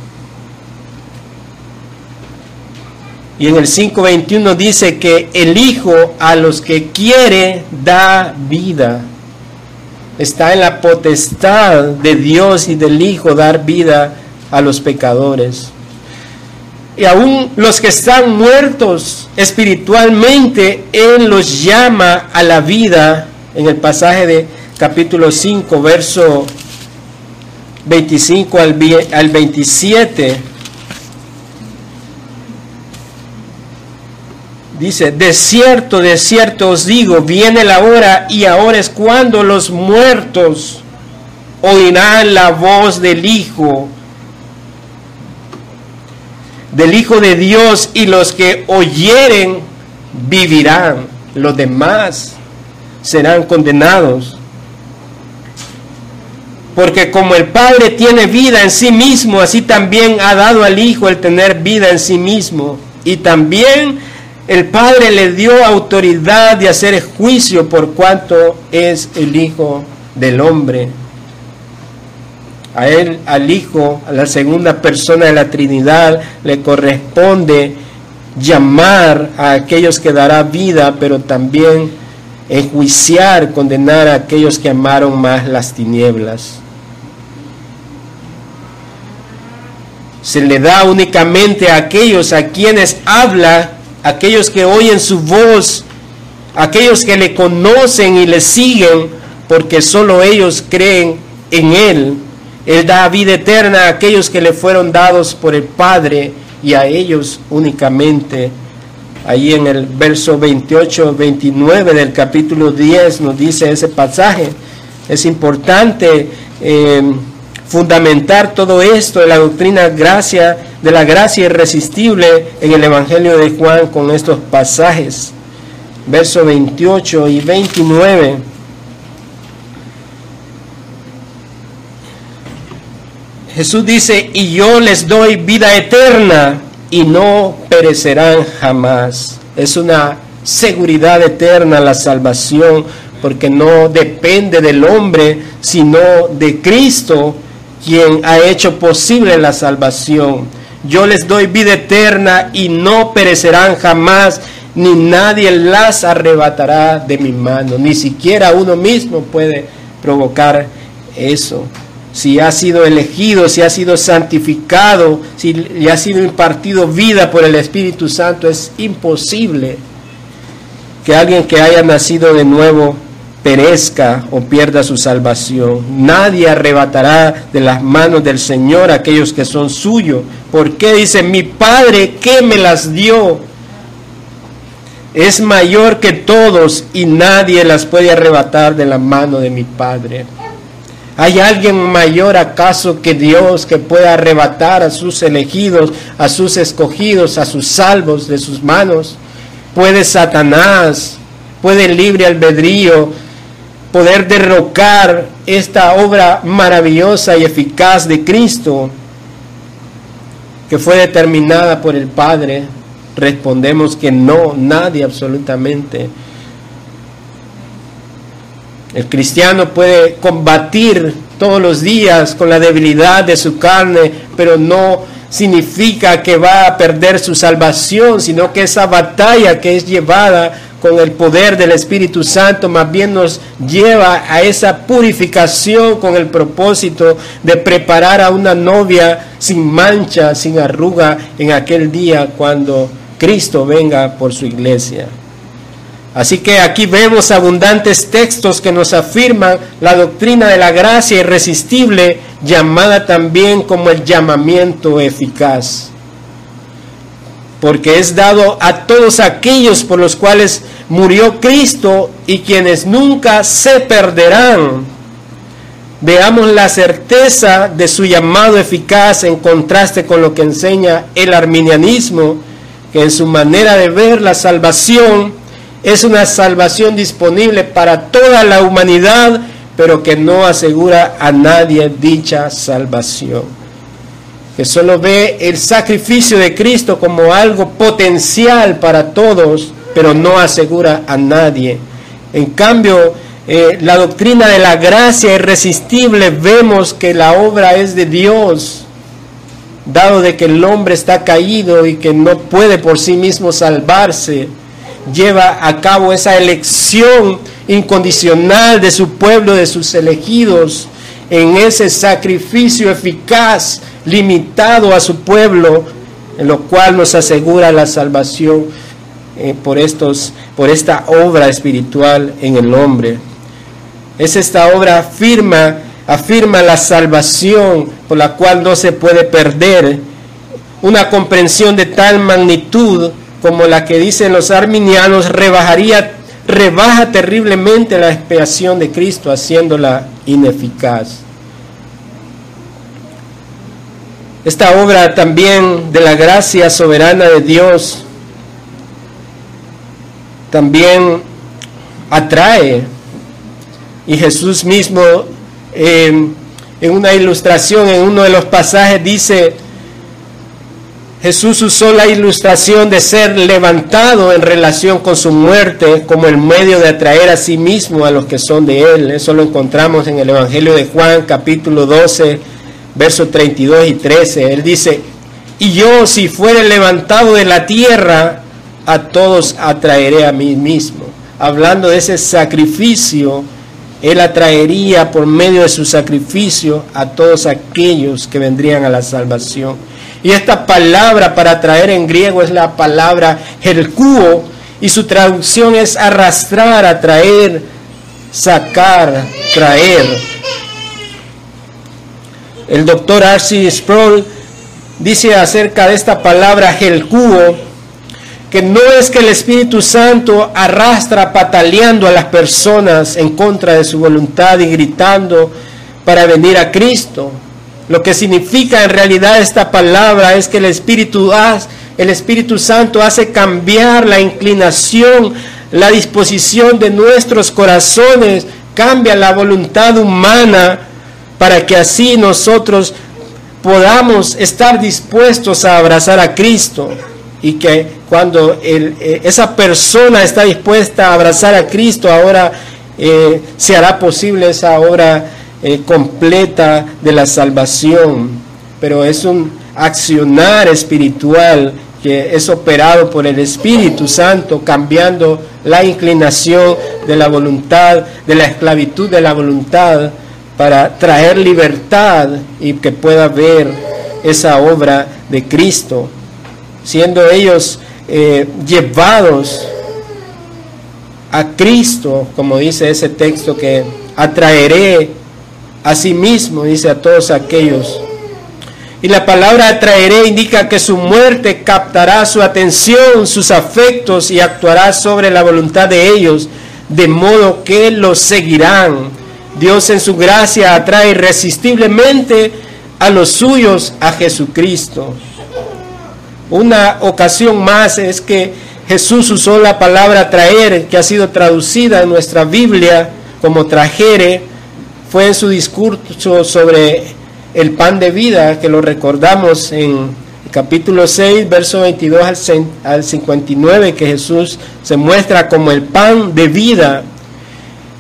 Y en el 5.21 dice que el Hijo a los que quiere da vida. Está en la potestad de Dios y del Hijo dar vida a los pecadores y aún los que están muertos espiritualmente, Él los llama a la vida en el pasaje de capítulo 5, verso 25 al, al 27. Dice, de cierto, de cierto os digo, viene la hora y ahora es cuando los muertos oirán la voz del Hijo del Hijo de Dios y los que oyeren vivirán, los demás serán condenados. Porque como el Padre tiene vida en sí mismo, así también ha dado al Hijo el tener vida en sí mismo. Y también el Padre le dio autoridad de hacer juicio por cuanto es el Hijo del Hombre. A él, al Hijo, a la segunda persona de la Trinidad, le corresponde llamar a aquellos que dará vida, pero también enjuiciar, condenar a aquellos que amaron más las tinieblas. Se le da únicamente a aquellos a quienes habla, aquellos que oyen su voz, aquellos que le conocen y le siguen, porque solo ellos creen en Él. Él da vida eterna a aquellos que le fueron dados por el Padre y a ellos únicamente. Ahí en el verso 28, 29 del capítulo 10 nos dice ese pasaje. Es importante eh, fundamentar todo esto de la doctrina gracia, de la gracia irresistible en el Evangelio de Juan con estos pasajes. Verso 28 y 29. Jesús dice, y yo les doy vida eterna y no perecerán jamás. Es una seguridad eterna la salvación, porque no depende del hombre, sino de Cristo, quien ha hecho posible la salvación. Yo les doy vida eterna y no perecerán jamás, ni nadie las arrebatará de mi mano. Ni siquiera uno mismo puede provocar eso si ha sido elegido, si ha sido santificado, si le ha sido impartido vida por el Espíritu Santo, es imposible que alguien que haya nacido de nuevo perezca o pierda su salvación. Nadie arrebatará de las manos del Señor aquellos que son suyos. Porque dice, mi Padre que me las dio es mayor que todos y nadie las puede arrebatar de la mano de mi Padre. ¿Hay alguien mayor acaso que Dios que pueda arrebatar a sus elegidos, a sus escogidos, a sus salvos de sus manos? ¿Puede Satanás, puede el libre albedrío poder derrocar esta obra maravillosa y eficaz de Cristo que fue determinada por el Padre? Respondemos que no, nadie absolutamente. El cristiano puede combatir todos los días con la debilidad de su carne, pero no significa que va a perder su salvación, sino que esa batalla que es llevada con el poder del Espíritu Santo más bien nos lleva a esa purificación con el propósito de preparar a una novia sin mancha, sin arruga en aquel día cuando Cristo venga por su iglesia. Así que aquí vemos abundantes textos que nos afirman la doctrina de la gracia irresistible, llamada también como el llamamiento eficaz. Porque es dado a todos aquellos por los cuales murió Cristo y quienes nunca se perderán. Veamos la certeza de su llamado eficaz en contraste con lo que enseña el arminianismo, que en su manera de ver la salvación, es una salvación disponible para toda la humanidad, pero que no asegura a nadie dicha salvación. Que solo ve el sacrificio de Cristo como algo potencial para todos, pero no asegura a nadie. En cambio, eh, la doctrina de la gracia irresistible vemos que la obra es de Dios, dado de que el hombre está caído y que no puede por sí mismo salvarse lleva a cabo esa elección incondicional de su pueblo, de sus elegidos, en ese sacrificio eficaz, limitado a su pueblo, en lo cual nos asegura la salvación eh, por, estos, por esta obra espiritual en el hombre. Es esta obra afirma, afirma la salvación por la cual no se puede perder, una comprensión de tal magnitud como la que dicen los arminianos, rebajaría, rebaja terriblemente la expiación de Cristo, haciéndola ineficaz. Esta obra también de la gracia soberana de Dios también atrae. Y Jesús mismo en una ilustración, en uno de los pasajes, dice, Jesús usó la ilustración de ser levantado en relación con su muerte como el medio de atraer a sí mismo a los que son de Él. Eso lo encontramos en el Evangelio de Juan capítulo 12, versos 32 y 13. Él dice, y yo si fuere levantado de la tierra, a todos atraeré a mí mismo. Hablando de ese sacrificio, Él atraería por medio de su sacrificio a todos aquellos que vendrían a la salvación. Y esta palabra para traer en griego es la palabra hercuo y su traducción es arrastrar, atraer, sacar, traer. El doctor Archie Sproul dice acerca de esta palabra helcuo que no es que el Espíritu Santo arrastra pataleando a las personas en contra de su voluntad y gritando para venir a Cristo, lo que significa en realidad esta palabra es que el Espíritu, el Espíritu Santo hace cambiar la inclinación, la disposición de nuestros corazones, cambia la voluntad humana para que así nosotros podamos estar dispuestos a abrazar a Cristo y que cuando eh, esa persona está dispuesta a abrazar a Cristo, ahora eh, se hará posible esa obra eh, completa de la salvación, pero es un accionar espiritual que es operado por el Espíritu Santo, cambiando la inclinación de la voluntad, de la esclavitud de la voluntad, para traer libertad y que pueda ver esa obra de Cristo, siendo ellos eh, llevados a Cristo, como dice ese texto que atraeré Asimismo, dice a todos aquellos. Y la palabra atraeré indica que su muerte captará su atención, sus afectos y actuará sobre la voluntad de ellos, de modo que los seguirán. Dios en su gracia atrae irresistiblemente a los suyos a Jesucristo. Una ocasión más es que Jesús usó la palabra traer, que ha sido traducida en nuestra Biblia como trajere, fue en su discurso sobre el pan de vida, que lo recordamos en capítulo 6, verso 22 al 59, que Jesús se muestra como el pan de vida.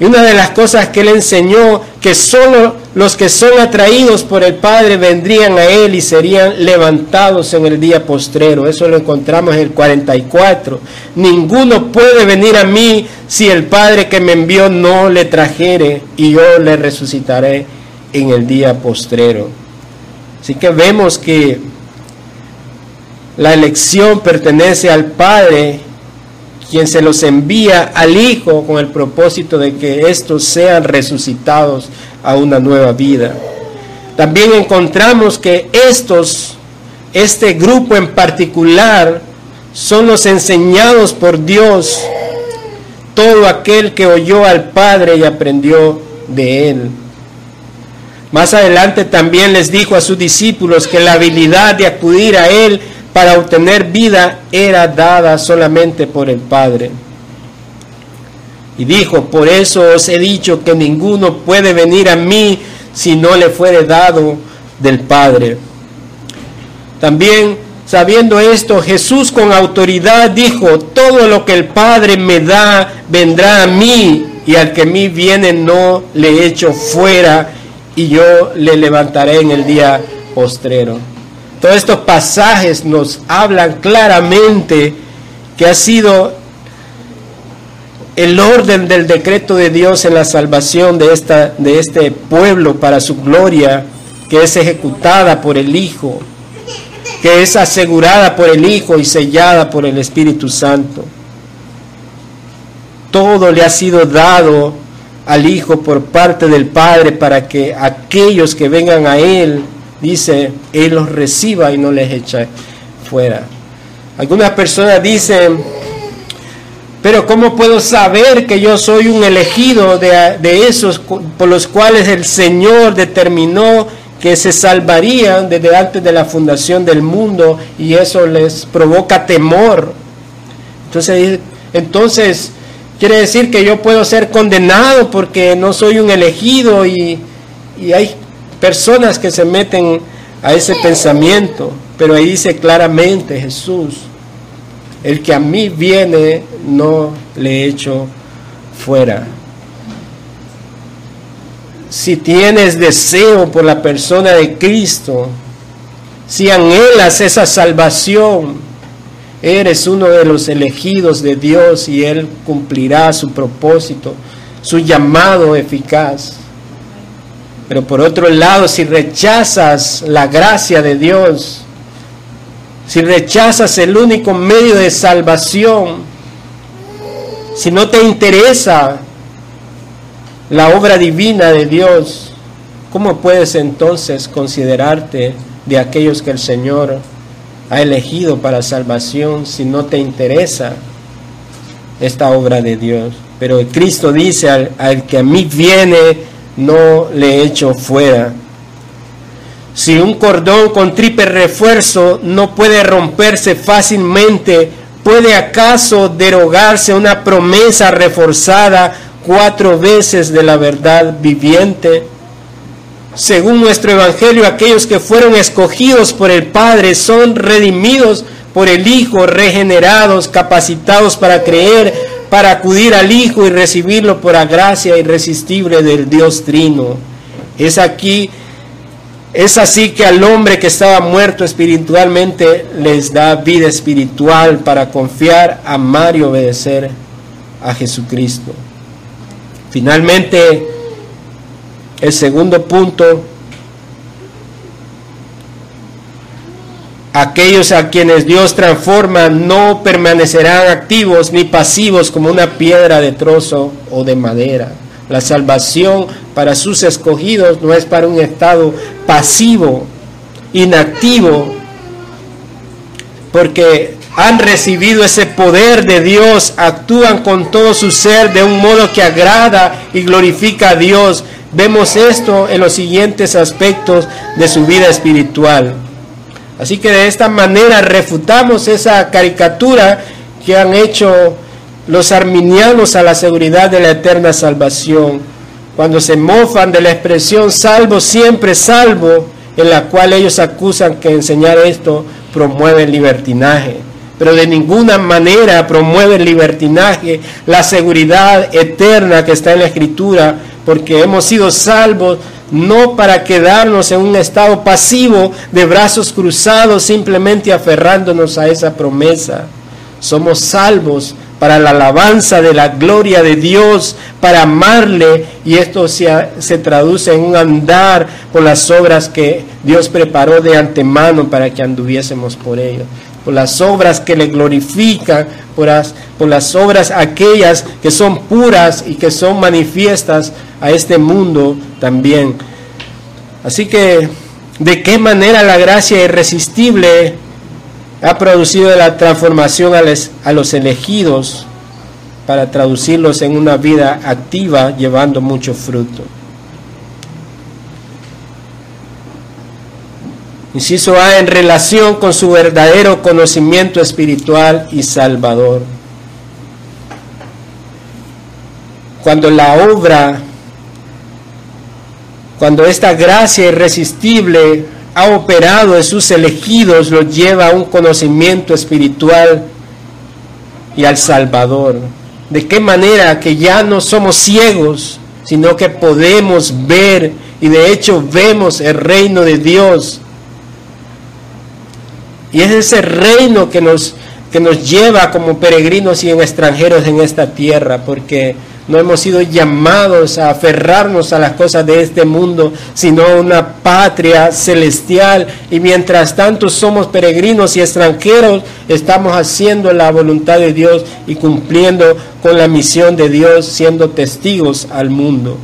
Y una de las cosas que él enseñó, que solo los que son atraídos por el Padre vendrían a él y serían levantados en el día postrero. Eso lo encontramos en el 44. Ninguno puede venir a mí si el Padre que me envió no le trajere y yo le resucitaré en el día postrero. Así que vemos que la elección pertenece al Padre quien se los envía al Hijo con el propósito de que estos sean resucitados a una nueva vida. También encontramos que estos, este grupo en particular, son los enseñados por Dios, todo aquel que oyó al Padre y aprendió de Él. Más adelante también les dijo a sus discípulos que la habilidad de acudir a Él para obtener vida era dada solamente por el Padre. Y dijo, por eso os he dicho que ninguno puede venir a mí si no le fuere dado del Padre. También, sabiendo esto, Jesús con autoridad dijo, todo lo que el Padre me da vendrá a mí, y al que a mí viene no le echo fuera, y yo le levantaré en el día postrero. Todos estos pasajes nos hablan claramente que ha sido el orden del decreto de Dios en la salvación de, esta, de este pueblo para su gloria, que es ejecutada por el Hijo, que es asegurada por el Hijo y sellada por el Espíritu Santo. Todo le ha sido dado al Hijo por parte del Padre para que aquellos que vengan a Él dice, Él los reciba y no les echa fuera. Algunas personas dicen, pero ¿cómo puedo saber que yo soy un elegido de, de, esos por los cuales el Señor determinó que se salvarían desde antes de la fundación del mundo y eso les provoca temor? Entonces, entonces quiere decir que yo puedo ser condenado porque no soy un elegido y, y hay personas que se meten a ese pensamiento. Pero ahí dice claramente Jesús, el que a mí viene no le echo fuera. Si tienes deseo por la persona de Cristo, si anhelas esa salvación, eres uno de los elegidos de Dios y Él cumplirá su propósito, su llamado eficaz. Pero por otro lado, si rechazas la gracia de Dios, si rechazas el único medio de salvación, si no te interesa la obra divina de Dios, ¿cómo puedes entonces considerarte de aquellos que el Señor ha elegido para salvación si no te interesa esta obra de Dios? Pero Cristo dice al, al que a mí viene, no le echo fuera. Si un cordón con triple refuerzo no puede romperse fácilmente, ¿puede acaso derogarse una promesa reforzada cuatro veces de la verdad viviente? Según nuestro Evangelio, aquellos que fueron escogidos por el Padre son redimidos por el Hijo, regenerados, capacitados para creer, para acudir al Hijo y recibirlo por la gracia irresistible del Dios Trino. Es aquí es así que al hombre que estaba muerto espiritualmente les da vida espiritual para confiar, amar y obedecer a Jesucristo. Finalmente, el segundo punto, aquellos a quienes Dios transforma no permanecerán activos ni pasivos como una piedra de trozo o de madera. La salvación para sus escogidos no es para un estado pasivo, inactivo, porque han recibido ese poder de Dios, actúan con todo su ser de un modo que agrada y glorifica a Dios. Vemos esto en los siguientes aspectos de su vida espiritual. Así que de esta manera refutamos esa caricatura que han hecho los arminianos a la seguridad de la eterna salvación, cuando se mofan de la expresión salvo, siempre salvo, en la cual ellos acusan que enseñar esto promueve el libertinaje. Pero de ninguna manera promueve el libertinaje, la seguridad eterna que está en la Escritura, porque hemos sido salvos no para quedarnos en un estado pasivo de brazos cruzados, simplemente aferrándonos a esa promesa. Somos salvos para la alabanza de la gloria de Dios, para amarle, y esto se, se, traduce en un andar por las obras que Dios preparó de antemano para que anduviésemos por ello, por las obras que le glorifican, por las, por las obras aquellas que son puras y que son manifiestas a este mundo también. Así que, ¿de qué manera la gracia irresistible ha producido la transformación a, los elegidos para traducirlos en una vida activa llevando mucho fruto. Inciso A, en relación con su verdadero conocimiento espiritual y salvador. Cuando la obra, cuando esta gracia irresistible ha operado en sus elegidos los lleva a un conocimiento espiritual y al Salvador. De qué manera que ya no somos ciegos, sino que podemos ver y de hecho vemos el reino de Dios. Y es ese reino que nos, que nos lleva como peregrinos y extranjeros en esta tierra, porque no hemos sido llamados a aferrarnos a las cosas de este mundo, sino a una patria celestial. Y mientras tanto somos peregrinos y extranjeros, estamos haciendo la voluntad de Dios y cumpliendo con la misión de Dios, siendo testigos al mundo.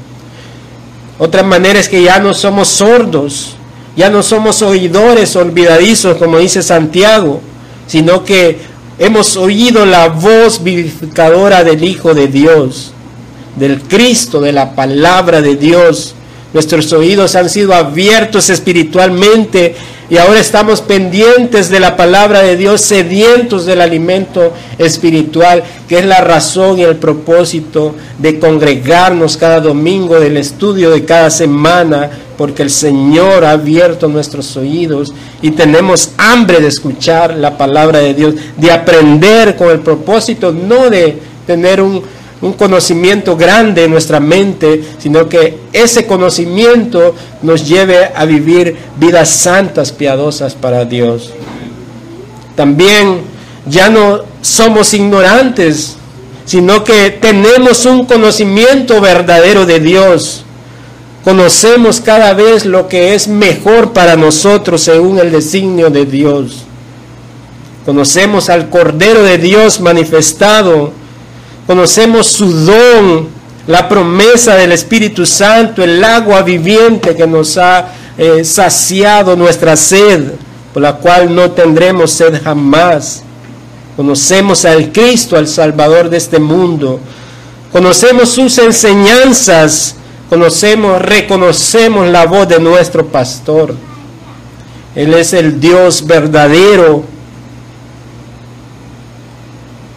Otra manera es que ya no somos sordos, ya no somos oidores olvidadizos, como dice Santiago, sino que hemos oído la voz vivificadora del Hijo de Dios del Cristo, de la palabra de Dios. Nuestros oídos han sido abiertos espiritualmente y ahora estamos pendientes de la palabra de Dios, sedientos del alimento espiritual, que es la razón y el propósito de congregarnos cada domingo, del estudio de cada semana, porque el Señor ha abierto nuestros oídos y tenemos hambre de escuchar la palabra de Dios, de aprender con el propósito no de tener un, un conocimiento grande en nuestra mente, sino que ese conocimiento nos lleve a vivir vidas santas, piadosas para Dios. También ya no somos ignorantes, sino que tenemos un conocimiento verdadero de Dios. Conocemos cada vez lo que es mejor para nosotros según el designio de Dios. Conocemos al Cordero de Dios manifestado Conocemos su don, la promesa del Espíritu Santo, el agua viviente que nos ha eh, saciado nuestra sed, por la cual no tendremos sed jamás. Conocemos al Cristo, al Salvador de este mundo. Conocemos sus enseñanzas. Conocemos, reconocemos la voz de nuestro pastor. Él es el Dios verdadero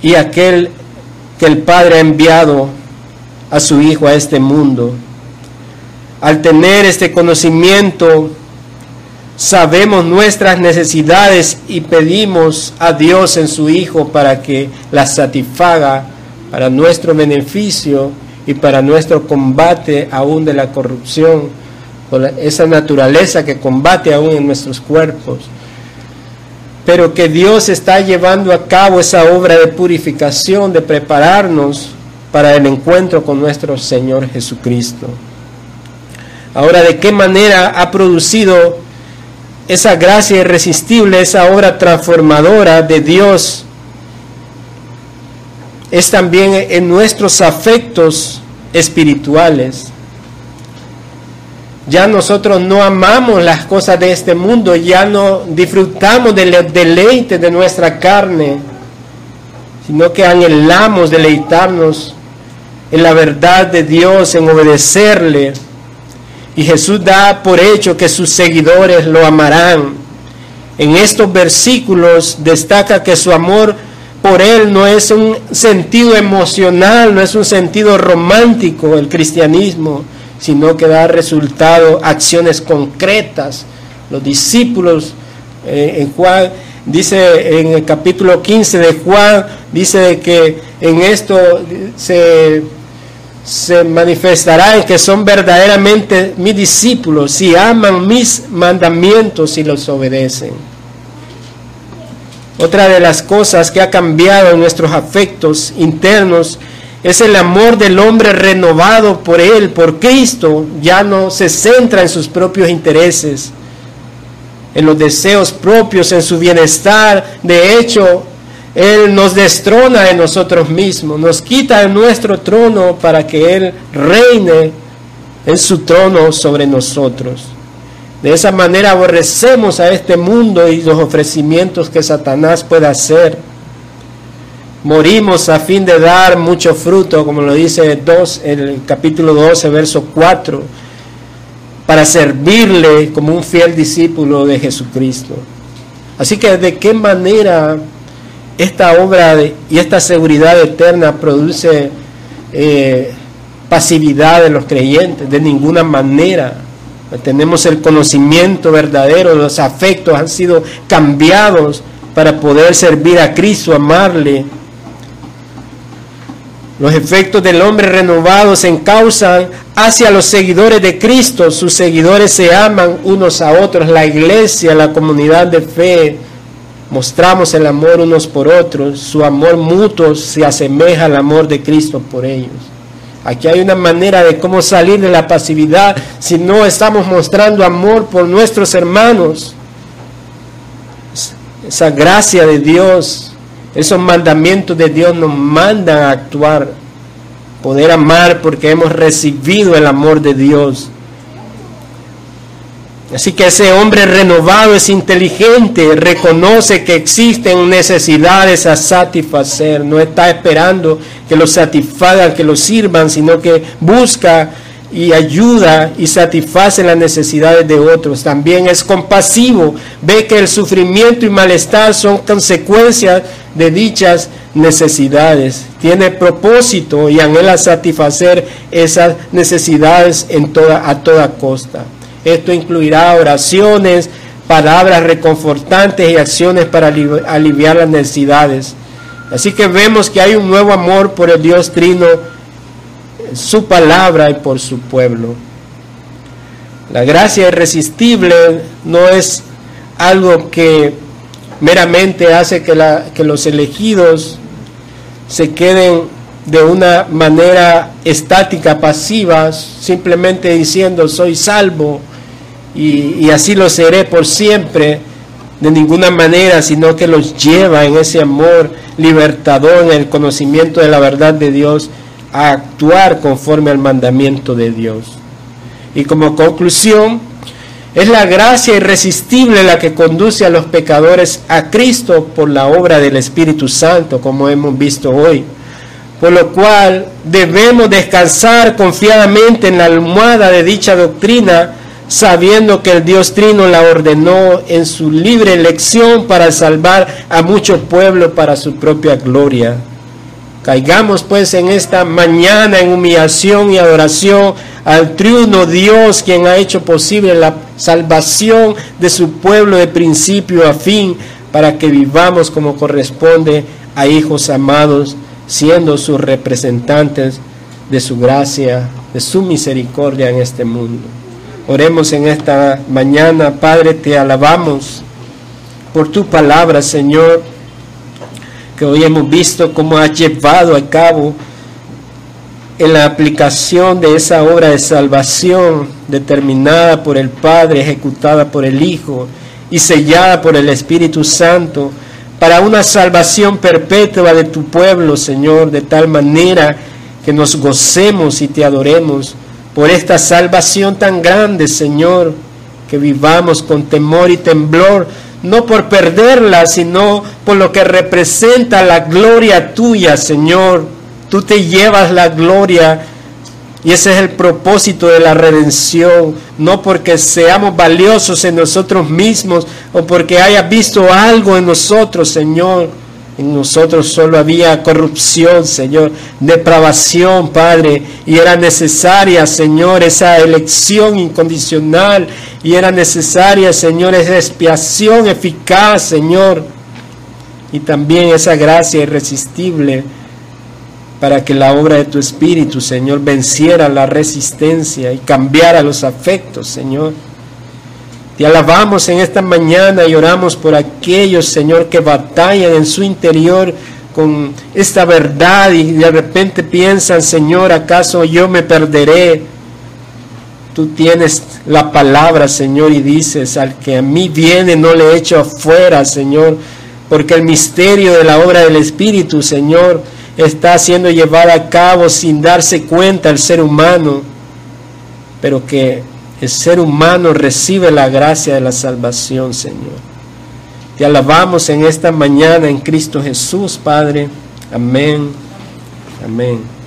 y aquel que el Padre ha enviado a su Hijo a este mundo. Al tener este conocimiento, sabemos nuestras necesidades y pedimos a Dios en su Hijo para que las satisfaga para nuestro beneficio y para nuestro combate aún de la corrupción, esa naturaleza que combate aún en nuestros cuerpos pero que Dios está llevando a cabo esa obra de purificación, de prepararnos para el encuentro con nuestro Señor Jesucristo. Ahora, ¿de qué manera ha producido esa gracia irresistible, esa obra transformadora de Dios? Es también en nuestros afectos espirituales. Ya nosotros no amamos las cosas de este mundo, ya no disfrutamos del deleite de nuestra carne, sino que anhelamos deleitarnos en la verdad de Dios, en obedecerle. Y Jesús da por hecho que sus seguidores lo amarán. En estos versículos destaca que su amor por Él no es un sentido emocional, no es un sentido romántico el cristianismo, sino que da resultado, acciones concretas. Los discípulos eh, en Juan, dice en el capítulo 15 de Juan, dice que en esto se, se manifestará en que son verdaderamente mis discípulos, si aman mis mandamientos y los obedecen. Otra de las cosas que ha cambiado en nuestros afectos internos es el amor del hombre renovado por Él, por Cristo. Ya no se centra en sus propios intereses, en los deseos propios, en su bienestar. De hecho, Él nos destrona de nosotros mismos, nos quita de nuestro trono para que Él reine en su trono sobre nosotros. De esa manera aborrecemos a este mundo y los ofrecimientos que Satanás puede hacer morimos a fin de dar mucho fruto, como lo dice el capítulo 12, verso 4, para servirle como un fiel discípulo de Jesucristo. Así que de qué manera esta obra y esta seguridad eterna produce eh, pasividad de los creyentes, de ninguna manera. Tenemos el conocimiento verdadero, los afectos han sido cambiados para poder servir a Cristo, amarle los efectos del hombre renovado se encausan hacia los seguidores de Cristo. Sus seguidores se aman unos a otros. La iglesia, la comunidad de fe, mostramos el amor unos por otros. Su amor mutuo se asemeja al amor de Cristo por ellos. Aquí hay una manera de cómo salir de la pasividad si no estamos mostrando amor por nuestros hermanos. Esa gracia de Dios esos mandamientos de Dios nos mandan a actuar, poder amar porque hemos recibido el amor de Dios. Así que ese hombre renovado es inteligente, reconoce que existen necesidades a satisfacer, no está esperando que los satisfagan, que los sirvan, sino que busca y ayuda y satisface las necesidades de otros. También es compasivo, ve que el sufrimiento y malestar son consecuencias de dichas necesidades. Tiene propósito y anhela satisfacer esas necesidades en toda, a toda costa. Esto incluirá oraciones, palabras reconfortantes y acciones para aliviar las necesidades. Así que vemos que hay un nuevo amor por el Dios Trino su palabra y por su pueblo. La gracia irresistible no es algo que meramente hace que, los elegidos se queden de una manera estática, pasiva, simplemente diciendo soy salvo y, y, así lo seré por siempre, de ninguna manera, sino que los lleva en ese amor libertador, en el conocimiento de la verdad de Dios a actuar conforme al mandamiento de Dios. Y como conclusión, es la gracia irresistible la que conduce a los pecadores a Cristo por la obra del Espíritu Santo, como hemos visto hoy. Por lo cual debemos descansar confiadamente en la almohada de dicha doctrina, sabiendo que el Dios Trino la ordenó en su libre elección para salvar a muchos pueblos para su propia gloria. Caigamos pues en esta mañana en humillación y adoración al triuno Dios quien ha hecho posible la salvación de su pueblo de principio a fin para que vivamos como corresponde a hijos amados, siendo sus representantes de su gracia, de su misericordia en este mundo. Oremos en esta mañana, Padre, te alabamos por tu palabra, Señor que hoy hemos visto cómo ha llevado a cabo en la aplicación de esa obra de salvación determinada por el Padre, ejecutada por el Hijo y sellada por el Espíritu Santo para una salvación perpetua de tu pueblo, Señor, de tal manera que nos gocemos y te adoremos por esta salvación tan grande, Señor, que vivamos con temor y temblor no por perderla, sino por lo que representa la gloria tuya, Señor. Tú te llevas la gloria y ese es el propósito de la redención, no porque seamos valiosos en nosotros mismos o porque hayas visto algo en nosotros, Señor, en nosotros solo había corrupción, Señor, depravación, Padre, y era necesaria, Señor, esa elección incondicional, y era necesaria, Señor, esa expiación eficaz, Señor, y también esa gracia irresistible para que la obra de tu Espíritu, Señor, venciera la resistencia y cambiara los afectos, Señor. Te alabamos en esta mañana y oramos por aquellos, Señor, que batallan en su interior con esta verdad y de repente piensan, Señor, ¿acaso yo me perderé? Tú tienes la palabra, Señor, y dices, al que a mí viene no le echo afuera, Señor, porque el misterio de la obra del Espíritu, Señor, está siendo llevado a cabo sin darse cuenta el ser humano, pero que el ser humano recibe la gracia de la salvación, Señor. Te alabamos en esta mañana en Cristo Jesús, Padre. Amén. Amén.